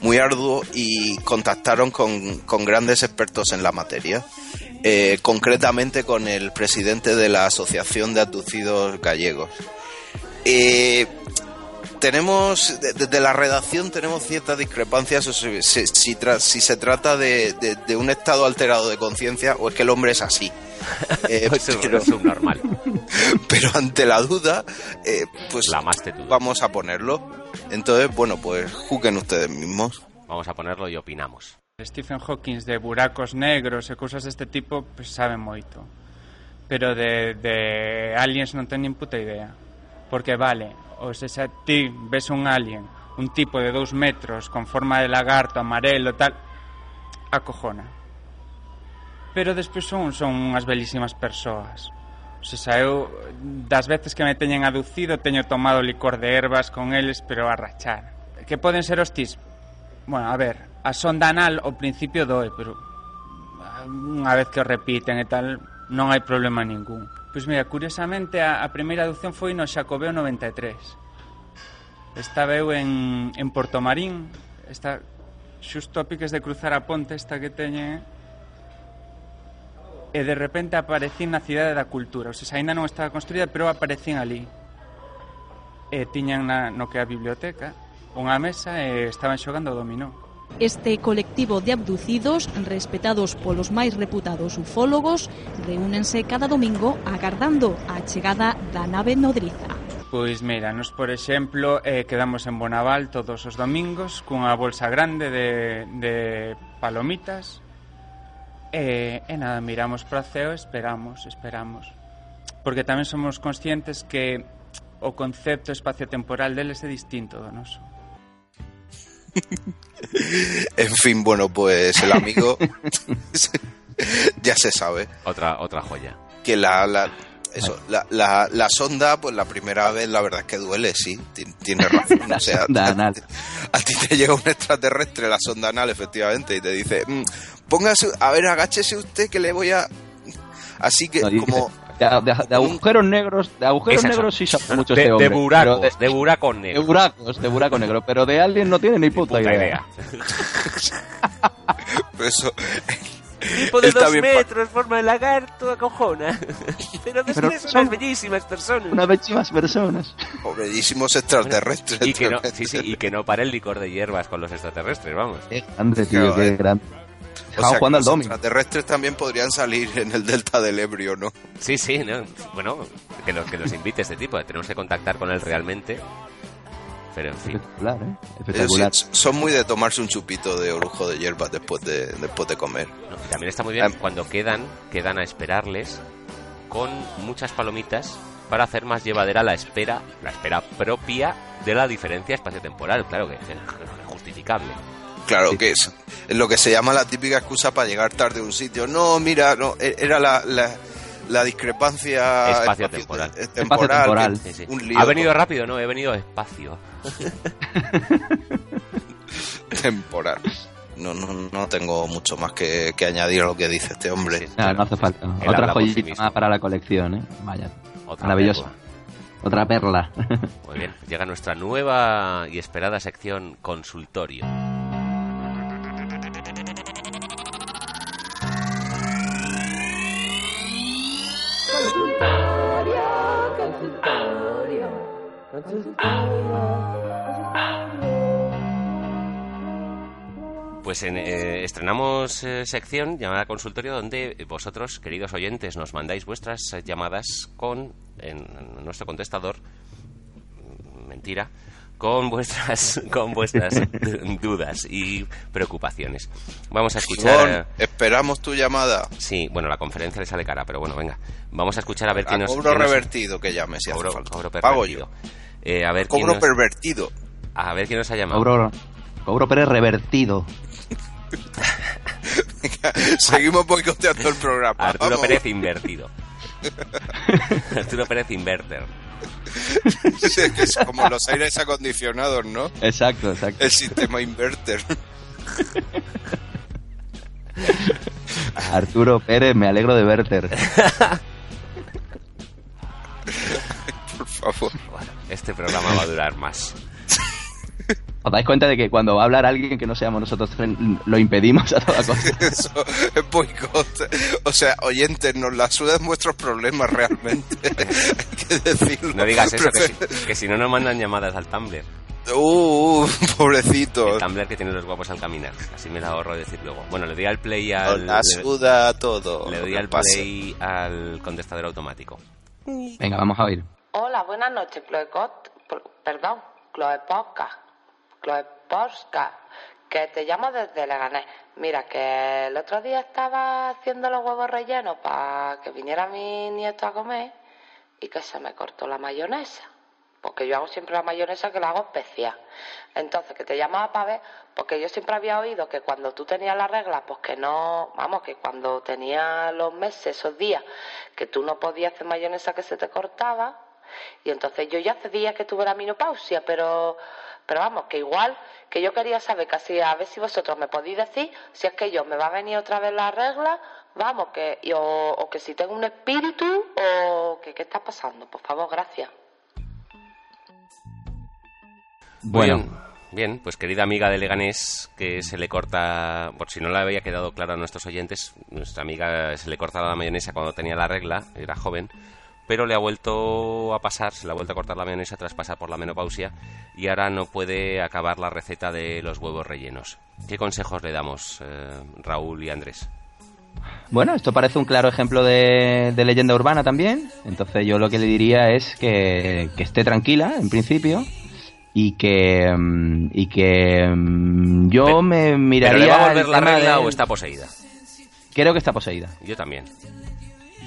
muy arduo y contactaron con, con grandes expertos en la materia. Eh, concretamente con el presidente de la Asociación de Abducidos Gallegos. Eh, tenemos, de- desde la redacción tenemos ciertas discrepancias o si, si- si tra- si se trata de, de- de un estado alterado de conciencia o es que el hombre es así. Eh, Es sub- pero, subnormal. pero ante la duda, eh, pues La más tetuda. vamos a ponerlo. Entonces, bueno, pues juzguen ustedes mismos. Vamos a ponerlo y opinamos. Stephen Hawking de buracos negros e cousas deste tipo, pues sabe moito. Pero de, de aliens non ten nin puta idea. Porque vale, ou se xa ti ves un alien, un tipo de dous metros con forma de lagarto, amarelo, tal, acojona. Pero despois son, son unhas belísimas persoas. O se xa eu, das veces que me teñen aducido, teño tomado licor de ervas con eles, pero a rachar. Que poden ser hostis? Bueno, a ver, a sonda anal ao principio doe, pero ah, unha vez que o repiten e tal, non hai problema ningún. Pois mira, curiosamente a, a primeira adopción foi no Xacobeo 93. Estaba eu en, en Porto Marín, está xusto a piques de cruzar a ponte esta que teñe eh? e de repente aparecín na cidade da cultura. O sea, ainda non estaba construída, pero aparecín ali. E tiñan na, no que a biblioteca unha mesa e estaban xogando dominó. Este colectivo de abducidos, respetados polos máis reputados ufólogos, reúnense cada domingo agardando a chegada da nave nodriza. Pois mira, nos por exemplo eh, quedamos en Bonaval todos os domingos cunha bolsa grande de, de palomitas e, e nada, miramos para ceo esperamos, esperamos porque tamén somos conscientes que o concepto espacio-temporal deles é distinto do noso. En fin, bueno, pues el amigo ya se sabe Otra, otra joya. que la, la- eso, la, la, la sonda, pues la primera vez la verdad es que duele, sí, ti- tiene razón. O sea, sonda anal. a ti te llega un extraterrestre, la sonda anal, efectivamente, y te dice, "Mm, póngase, a ver, agáchese usted que le voy a... Así que, No, como... de, de- de agujeros negros, de agujeros Esas son. negros sí sabe mucho de, este hombre. de buracos, pero de, buracos de, negros. buracos, de buraco negro, pero de alguien no tiene ni Ni puta, puta idea. pues eso, Tipo de Está dos metros, forma de lagarto, acojona. Pero Pero después son son- unas bellísimas personas. Unas bellísimas personas. pobredísimos extraterrestres. Y que, no, sí, sí, y que no pare el licor de hierbas con los extraterrestres, vamos. Qué grande, tío, qué grande. O Estaban sea, que jugando al los extraterrestres también podrían salir en el delta del Ebrio, ¿no? Sí, sí, ¿no? Bueno, que los, que los invite este tipo. Tenemos que contactar con él realmente. Pero en fin. Espectacular, ¿eh? Espectacular. sí- son muy de tomarse un chupito de orujo de hierbas después de, después de comer. No, y también está muy bien Ah. cuando quedan, quedan a esperarles con muchas palomitas para hacer más llevadera la espera, la espera propia de la diferencia espacio-temporal. Claro que es justificable. Claro que es, es lo que se llama la típica excusa para llegar tarde a un sitio. No, mira, no, e- era la, la, la discrepancia Espacio-temporal. espacio- eh, temporal, que- Sí, sí. un lío Ha venido rápido, no, he venido espacio. temporal. No, no, no tengo mucho más que, que añadir a lo que dice este hombre. Nada, no hace falta. Él Otra joyita más para la colección, ¿eh? Vaya. Otra Maravillosa. perla. Otra perla. Muy bien, llega nuestra nueva y esperada sección consultorio. Pues en, eh, estrenamos eh, sección llamada consultorio donde vosotros, queridos oyentes, nos mandáis vuestras llamadas con en, en nuestro contestador mentira con vuestras con vuestras du- dudas y preocupaciones. Vamos a escuchar esperamos tu llamada. Sí, bueno, la conferencia le sale cara, pero bueno, venga. Vamos a escuchar a ver quién A nos cobro nos- revertido que llame si Cobro- hace falta. cobro Pago pervertido. Eh, a ver quién Cobro nos- pervertido. A ver quién nos ha llamado. Cobro, cobro Pérez revertido. Seguimos boicoteando el programa. Arturo Vamos. Pérez invertido. Arturo Pérez inverter. Sí, es que es como los aires acondicionados, ¿no? Exacto, exacto. El sistema inverter. Arturo Pérez, me alegro de verte. Por favor. Bueno, este programa va a durar más. ¿Os dais cuenta de que cuando va a hablar alguien que no seamos nosotros lo impedimos a toda costa? Eso es boicot. O sea, oyentes, nos la sudan vuestros problemas realmente. Hay que decirlo. No digas eso, que si, Prefe- que si no nos mandan llamadas al Tumblr. Uh, pobrecito. El Tumblr que tiene los guapos al caminar. Así me la ahorro decir luego. Bueno, le doy al play al... La le- suda todo. Le doy al play al contestador automático. Venga, vamos a oír. Hola, buenas noches, Chloe Cot, perdón, Chloe Podcast, Chloe Podcast, que te llamo desde Leganés. Mira, que el otro día estaba haciendo los huevos rellenos para que viniera mi nieto a comer y que se me cortó la mayonesa. Porque yo hago siempre la mayonesa que la hago especial. Entonces, que te llamaba para ver, porque yo siempre había oído que cuando tú tenías la regla, pues que no, vamos, que cuando tenías los meses, esos días, que tú no podías hacer mayonesa que se te cortaba. Y entonces yo ya hace días que tuve la menopausia, pero, pero vamos, que igual, que yo quería saber casi a ver si vosotros me podéis decir si es que yo me va a venir otra vez la regla, vamos, que, y- o, o que si tengo un espíritu, o que qué está pasando, por favor, gracias. Bueno. Bien, pues querida amiga de Leganés, que se le corta, por si no le había quedado claro a nuestros oyentes, nuestra amiga se le corta la mayonesa cuando tenía la regla, era joven, pero le ha vuelto a pasar, se le ha vuelto a cortar la mayonesa tras pasar por la menopausia y ahora no puede acabar la receta de los huevos rellenos. ¿Qué consejos le damos, eh, Raúl y Andrés? Bueno, esto parece un claro ejemplo de, de leyenda urbana también. Entonces yo lo que le diría es que, que esté tranquila, en principio, y que mm, y que mm, yo Pero- me ¿Pero miraría le va a volver la regla de- o está poseída? Creo que está poseída. Yo también.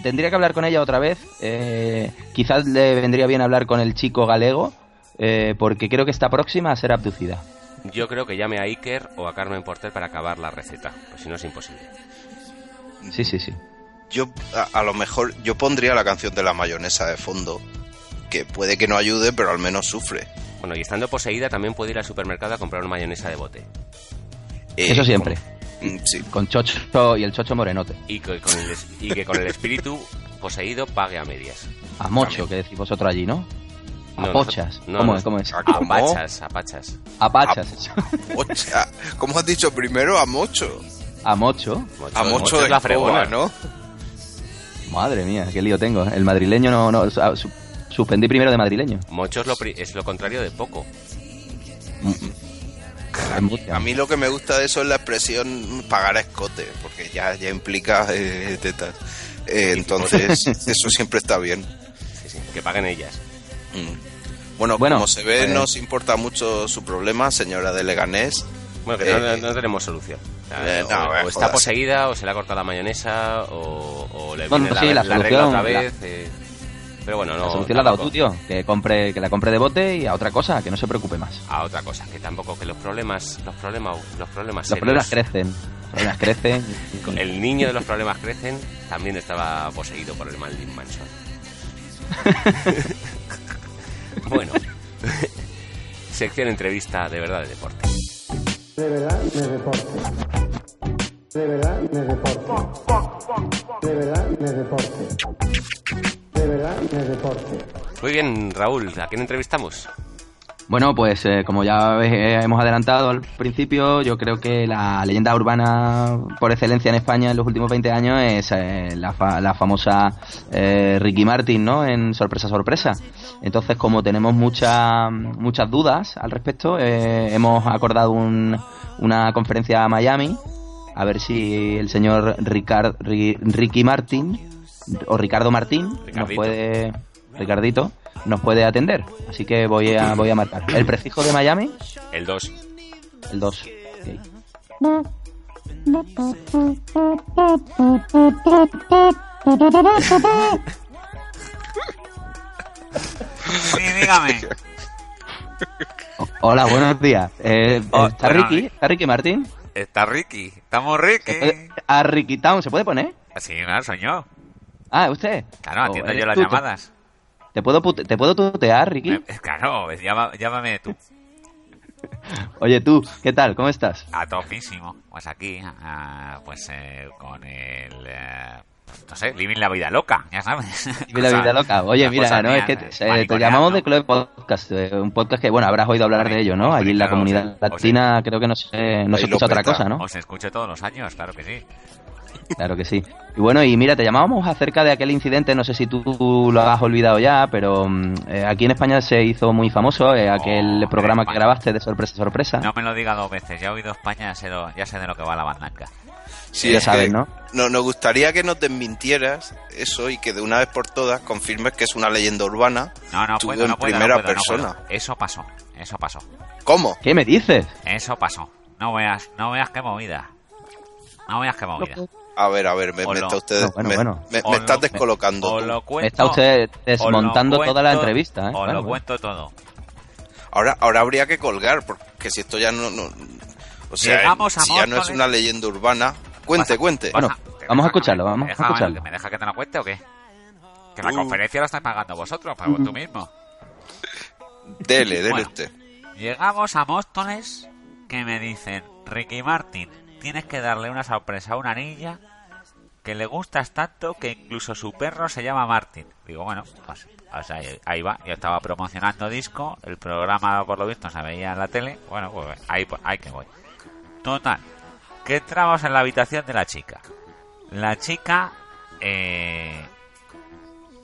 Tendría que hablar con ella otra vez. eh, quizás le vendría bien hablar con el chico galego, eh, porque creo que está próxima a ser abducida. Yo creo que llame a Iker o a Carmen Porter para acabar la receta, pues si no es imposible. Sí, sí, sí. Yo, a, a lo mejor, yo pondría la canción de la mayonesa de fondo. Que puede que no ayude, pero al menos sufre. Bueno, y estando poseída también puede ir al supermercado a comprar una mayonesa de bote. Eh, Eso siempre. Mm, Sí. Con Chocho y el Chocho Morenote. Y que con el, y que con el espíritu poseído pague a medias. A Mocho, que decís vosotros allí, ¿no? A No, pochas. no, ¿Cómo, no, es? ¿Cómo es? ¿A cómo? Apachas. ¿Cómo has dicho primero? A mocho. A Mocho. Mocho, A mocho, es de la la fregona, ¿no? Madre mía, qué lío tengo. El madrileño no... no su- suspendí primero de madrileño. Mocho es lo, pri- es lo contrario de poco. A mí lo que me gusta de eso es la expresión pagar a escote, porque ya, ya implica eh, tetas. Eh, entonces, eso siempre está bien. Sí, sí, que paguen ellas. Mm. Bueno, Bueno, como se ve, pues- nos importa mucho su problema, señora de Leganés. Bueno, que no, Eh, no- tenemos solución. O, eh, o- no, o eh, está poseída, o se le ha cortado la mayonesa, o, o le Bueno, viene sí, la, la la regla otra vez. eh, pero bueno, no. la solución la has dado tú, tío. Que, compre, que la compre de bote y a otra cosa, que no se preocupe más. A otra cosa, que tampoco, que los problemas, los problemas, los problemas Los problemas crecen. problemas crecen. El niño de los problemas crecen también estaba poseído por el Marilyn Manson. bueno, sección entrevista de verdad de deporte. De verdad de deporte. De verdad de deporte. De verdad de deporte. De verdad de deporte. Muy bien, Raúl, ¿a quién entrevistamos? Bueno, pues eh, como ya eh, hemos adelantado al principio, yo creo que la leyenda urbana por excelencia en España en los últimos 20 años es eh, la, fa- la famosa eh, Ricky Martin, ¿no? En Sorpresa Sorpresa. Entonces, como tenemos muchas muchas dudas al respecto, eh, hemos acordado un- una conferencia a Miami a ver si el señor Ricard, Ri- Ricky Martin o Ricardo Martín nos Ricardito. puede Ricardito nos puede atender. Así que voy a voy a marcar. El prefijo de Miami, El 2. el 2. Sí, dígame. Hola, buenos días. Eh, Oh, ¿Está bueno, Ricky? ¿Está Ricky Martín? Está Ricky. Estamos Ricky. ¿Se puede- ¿A Ricky Town se puede poner? Sí, claro, soy yo. Ah, ¿usted? Claro, atiendo yo las tú, llamadas. ¿Te puedo, ¿Te puedo tutear, Ricky? Claro, llama- llámame tú. Oye, tú, ¿qué tal? ¿Cómo estás? A topísimo. Pues aquí, ah, pues eh, con el... eh, no sé, vivir la vida loca, ya sabes. Vive la vida loca. Oye, mira, no, es que eh, te, eh, llamamos de Club Podcast, eh, un podcast que, bueno, habrás oído hablar de ello, ¿no? Allí en la comunidad latina creo que no se, no se escucha otra cosa, ¿no? Os escucho todos los años, claro que sí. Claro que sí. Y bueno, y mira, te llamábamos acerca de aquel incidente, no sé si tú lo has olvidado ya, pero mm, eh, aquí en España se hizo muy famoso eh, aquel programa que grabaste de sorpresa sorpresa. No me lo diga dos veces, ya he oído España, ya sé, lo- ya sé de lo que va la bandanca. Sí, Ya es sabes, ¿no? no- nos gustaría que nos desmintieras eso y que de una vez por todas confirmes que es una leyenda urbana. No, no puedo, en no puedo, primera no puedo, no persona. puedo. Eso pasó, eso pasó. ¿Cómo? ¿Qué me dices? Eso pasó. No veas, no veas qué movida. No veas qué movida. A ver, a ver, me, me está usted, No, bueno, me, bueno. me- me estás lo- descolocando. Lo cuento, Está usted desmontando toda la entrevista, ¿eh? Os Bueno, lo bueno. cuento todo. Ahora, ahora habría que colgar, porque si esto ya no, no- o sea, Llegamos a si ya no es una leyenda urbana, cuente, cuente. Bueno, vamos a escucharlo, vamos a escucharlo. ¿Me deja que te lo cuente o qué? Que la Uh. conferencia la estáis pagando vosotros, pago tú mismo. Dele, dele Bueno. usted. Llegamos a Móstoles que me dicen, Ricky Martin, tienes que darle una sorpresa a una niña que le gustas tanto que incluso su perro se llama Martin. Digo, bueno, pues, o sea, ahí va. Yo estaba promocionando disco, el programa por lo visto se veía en la tele. Bueno, pues ahí, ahí que voy. Total, que entramos en la habitación de la chica. La chica, eh,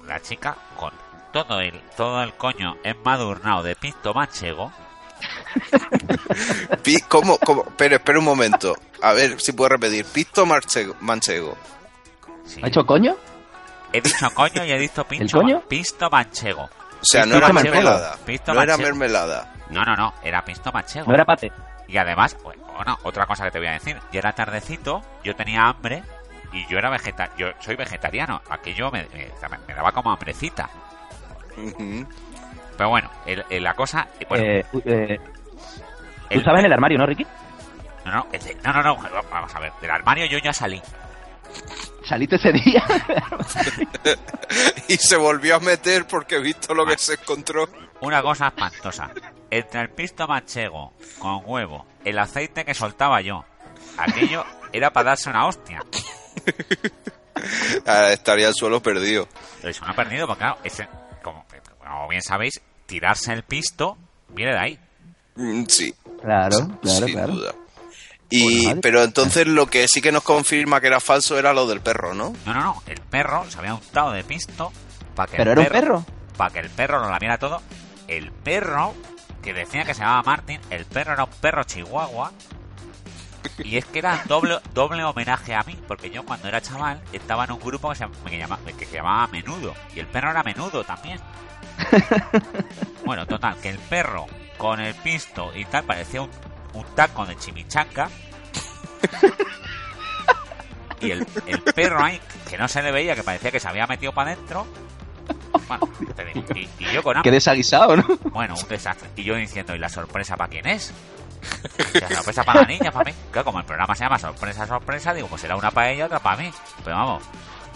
la chica con todo el, todo el coño emmadurnado de pinto manchego. ¿Cómo, cómo? Pero espera un momento. A ver si puedo repetir. Pisto manchego. manchego. ¿Ha hecho coño? He dicho coño y he dicho pincho, ¿El coño? pisto manchego. O sea, no era manchego. mermelada. Pisto No era mermelada. No, no, no, era pisto manchego. No era pate. Y además, bueno, bueno, otra cosa que te voy a decir, ya era tardecito, yo tenía hambre y yo era vegeta yo soy vegetariano, aquello me, me, me daba como hambrecita. Ujú. Pero bueno, el- el- la cosa, bueno, Eh, eh, tú el- estabas en el armario, ¿no, Ricky? no, no, el de- no, no, no, vamos a ver, del armario yo ya salí. ¿Saliste ese día? y se volvió a meter porque he visto lo que se encontró. Una cosa espantosa. Entre el pisto manchego con huevo, el aceite que soltaba yo, aquello era para darse una hostia. Ah, estaría el suelo perdido. Eso no he perdido, porque claro, ese, como, bien sabéis, tirarse el pisto viene de ahí. Mm, Sí, Claro, claro, sin claro. duda. Y, madre. pero entonces lo que sí que nos confirma que era falso era lo del perro, ¿no? No, no, no, el perro se había untado de pisto para que ¿Pero el era un perro? Para que el perro lo lamiera todo. El perro, que decía que se llamaba Martin, el perro era un perro chihuahua. Y es que era doble, doble homenaje a mí, porque yo cuando era chaval estaba en un grupo que se, llama- que llama- que se llamaba Menudo. Y el perro era Menudo también. Bueno, total, que el perro con el pisto y tal parecía un, un taco de chimichanga. Y el, el perro ahí, que no se le veía, que parecía que se había metido para adentro. Bueno, y, y yo con Qué hambre. desaguisado, ¿no? Bueno, un desastre. Y yo diciendo, ¿y la sorpresa para quién es? Sea, sorpresa para la niña, para mí. Claro, como el programa se llama Sorpresa, Sorpresa, digo, pues será una para ella, otra para mí. Pero vamos,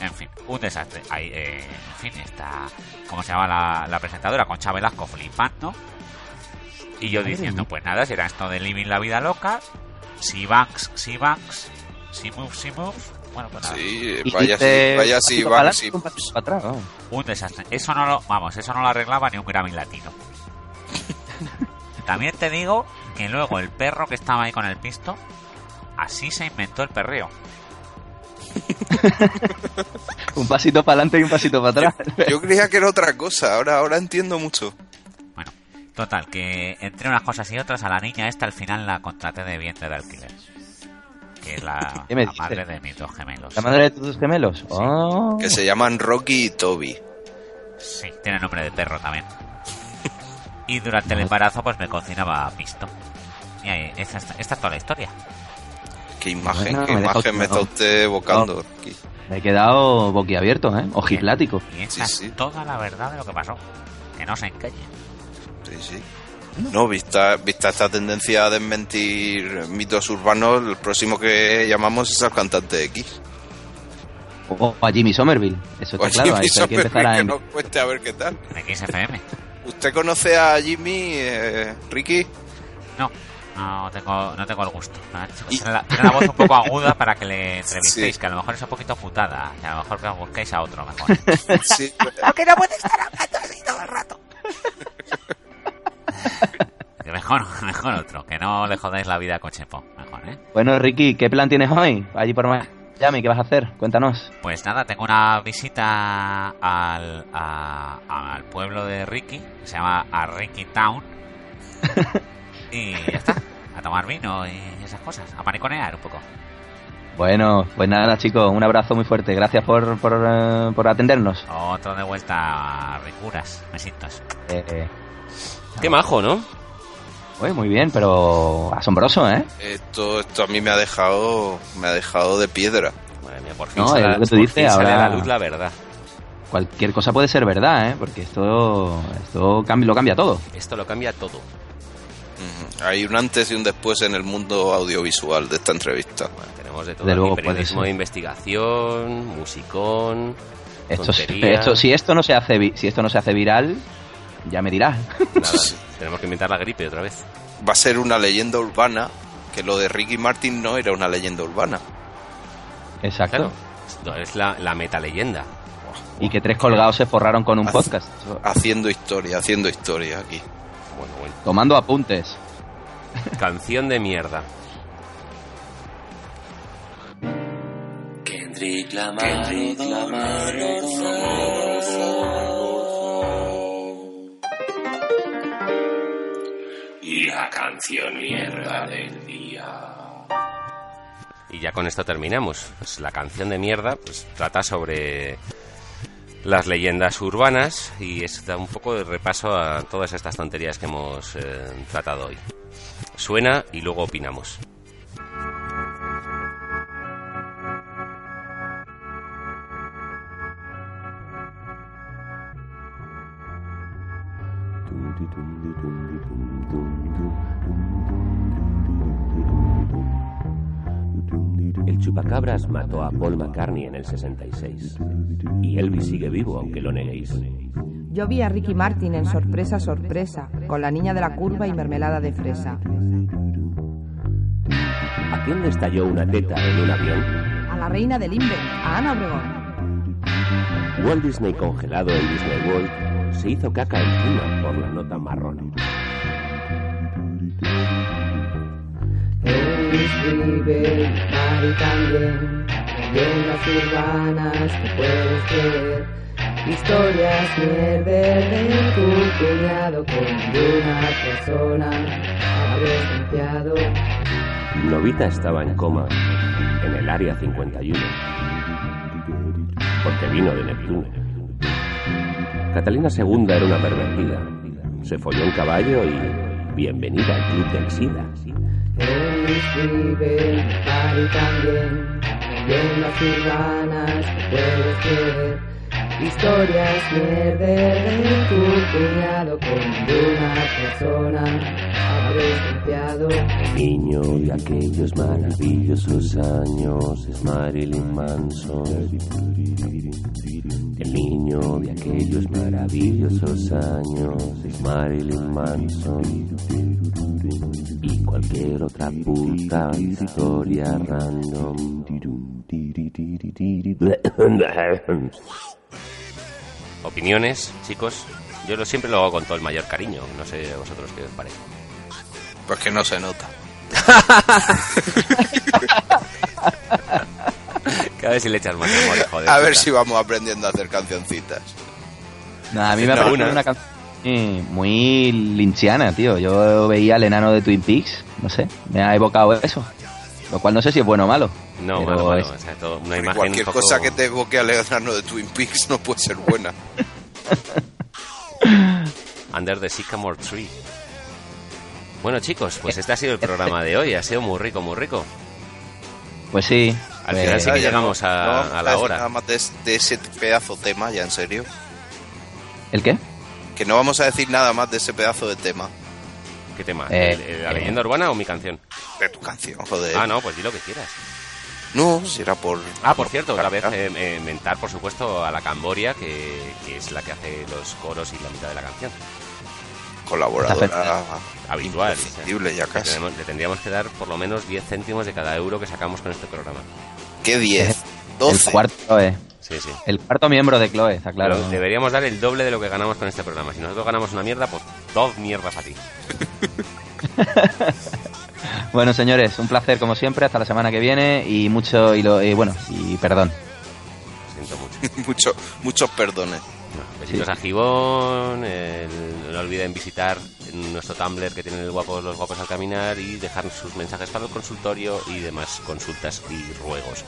en fin, un desastre. Ahí, eh, en fin, está, ¿cómo se llama la, la presentadora? Concha Velasco flipando. Y yo diciendo, pues nada, será esto de living la vida loca. Si banks, si banks, si moves, si moves. Bueno, pues nada. Sí, vaya si, vaya un si, atrás, vamos. Un desastre. Eso no lo, vamos, eso no lo arreglaba ni un Grammy latino. También te digo que luego el perro que estaba ahí con el pisto, así se inventó el perreo. Un pasito para adelante y un pasito para atrás. Yo creía que era otra cosa, ahora, ahora entiendo mucho. Total, que entre unas cosas y otras a la niña esta al final la contraté de vientre de alquiler. Que es la, ¿Qué me la madre de mis dos gemelos. ¿La madre de tus gemelos? Oh. Que se llaman Rocky y Toby. Sí, tiene nombre de perro también. Y durante el embarazo pues me cocinaba pisto. Y ahí, esta, es- esta es toda la historia. Qué imagen, Bueno, qué me imagen me está no. usted evocando. Rocky. Me he quedado boquiabierto, ¿eh? Ojiplático. Y esta es toda la verdad de lo que pasó. Que no se encalle. Sí, sí. No, vista, vista esta tendencia a desmentir mitos urbanos, el próximo que llamamos es al cantante X. O a Jimmy Somerville. Eso está O claro. Jimmy Eso hay que Somerville, empezar a... que nos cuente a ver qué tal. De XFM. ¿Usted conoce a Jimmy, eh, Ricky? No, no tengo, no tengo el gusto. Tiene la, tiene la voz un poco aguda para que le entrevistéis, Sí. que a lo mejor es un poquito putada. A lo mejor que os busquéis a otro mejor. Sí, Aunque no puede estar hablando así todo el rato. Mejor, mejor otro, que no le jodáis la vida a Cochepo. Mejor, ¿eh? Bueno, Ricky, ¿qué plan tienes hoy? Allí por Miami, ¿qué vas a hacer? Cuéntanos. Pues nada, tengo una visita al, a- al pueblo de Ricky, que se llama a Ricky Town. Y ya está, a tomar vino y esas cosas, a mariconear un poco. Bueno, pues nada, chicos, un abrazo muy fuerte. Gracias por, por, eh, por atendernos. Otro de vuelta a Ricuras, besitos. Eh, Qué majo, ¿no? Uy, muy bien, pero asombroso, ¿eh? Esto, esto a mí me ha dejado, me ha dejado de piedra. Madre mía, por fin, No, sale, es lo que tú dices, ahora- a la luz la verdad. Cualquier cosa puede ser verdad, ¿eh? Porque esto, esto cambia, lo cambia todo. Esto lo cambia todo. Hay un antes y un después en el mundo audiovisual de esta entrevista. Tenemos de todo. Luego puede periodismo ser. de investigación, musicón, Esto, esto, si esto no se hace, vi- si esto no se hace viral, ya me dirás. Nada, tenemos que inventar la gripe otra vez. Va a ser una leyenda urbana, que lo de Ricky Martin no era una leyenda urbana. Exacto. Claro. Es la, la metaleyenda. Y que tres colgados se forraron con un podcast. Haciendo historia, haciendo historia aquí. Bueno, bueno. Tomando apuntes. Canción de mierda. Kendrick Lamar, Kendrick Lamar, Y la canción mierda del día. Y ya con esto terminamos. Pues la canción de mierda pues, trata sobre las leyendas urbanas y es da un poco de repaso a todas estas tonterías que hemos eh, tratado hoy. Suena y luego opinamos. El chupacabras mató a Paul McCartney en el 66. Y Elvis sigue vivo, aunque lo neguéis. Yo vi a Ricky Martin en Sorpresa, Sorpresa, con la niña de la curva y mermelada de fresa. ¿A quién le estalló una teta en un avión? A la reina del Limber, a Ana Obregón. Walt Disney congelado en Disney World se hizo caca encima por la nota marrón. Elvis vive, Mari también, leyendas urbanas que puedes creer, historias mierder de tu cuñado con una persona limpiado. Novita estaba en coma en el área 51 porque vino de Neptuno. Catalina II era una pervertida. Se folló un caballo y bienvenida al club del SIDA. Elvis vive, Mari también, leyendas urbanas que puedes creer, historias mierder de tu cuñado con ninguna persona niño de aquellos maravillosos años es Marilyn Manson. El niño de aquellos maravillosos años es Marilyn Manson. Cualquier otra puta historia random. Opiniones, chicos. Yo lo, siempre lo hago con todo el mayor cariño. No sé a vosotros qué os parece. Pues que no se nota. Cada vez si le echas más amor, joder. a ver puta. si vamos aprendiendo a hacer cancioncitas. Nah, a mí me ha No, parecido una. una canción muy- muy linchiana, tío. Yo veía al enano de Twin Peaks, no sé, me ha evocado eso. Lo cual no sé si es bueno o malo. No, malo, malo. es- O sea, todo- una Porque imagen cualquier un poco- cosa que te evoque a Leonardo de Twin Peaks no puede ser buena. Under the Sycamore Tree. Bueno, chicos, pues este ha sido el programa de hoy. Ha sido muy rico, muy rico. Pues sí. Al eh, final sí que llegamos no- a, no vamos a la hora. Nada más de, de ese pedazo tema, ya en serio. ¿El qué? Que no vamos a decir nada más de ese pedazo de tema. ¿Qué tema? Eh, ¿El- el- ¿La eh. leyenda urbana o mi canción? De tu canción, joder. Ah, no, pues di lo que quieras. No, si era por. Ah, por cierto, otra vez eh, eh, mentar, por supuesto, a la Camboria, que, que es la que hace los coros y la mitad de la canción. Colaboradora Habitual. imprescindible ya Le casi. tenemos- Le tendríamos que dar por lo menos 10 céntimos de cada euro que sacamos con este programa. ¿Qué 10? El 12. cuarto Chloe. Sí, sí. El cuarto miembro de Chloe, está claro. Pero deberíamos dar el doble de lo que ganamos con este programa. Si nosotros ganamos una mierda, pues dos mierdas a ti. Bueno, señores, un placer como siempre. Hasta la semana que viene y mucho y, lo, y bueno y perdón. Siento mucho. Mucho, muchos perdones. Besitos a Gibón. el- no olviden visitar nuestro Tumblr que tienen el guapos, los guapos al caminar y dejar sus mensajes para el consultorio y demás consultas y ruegos.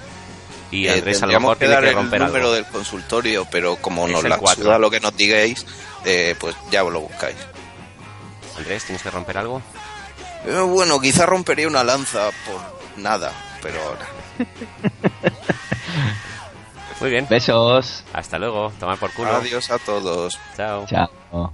Y Eh, Andrés a lo mejor que tiene dar que el romper número algo. del consultorio, pero como Es nos el la suda lo que nos digáis, eh, pues ya lo buscáis. Andrés, ¿tienes que romper algo? Eh, bueno, quizá rompería una lanza por nada, pero ahora. Muy bien. Besos. Hasta luego. Tomar por culo. Adiós a todos. Chao. Chao.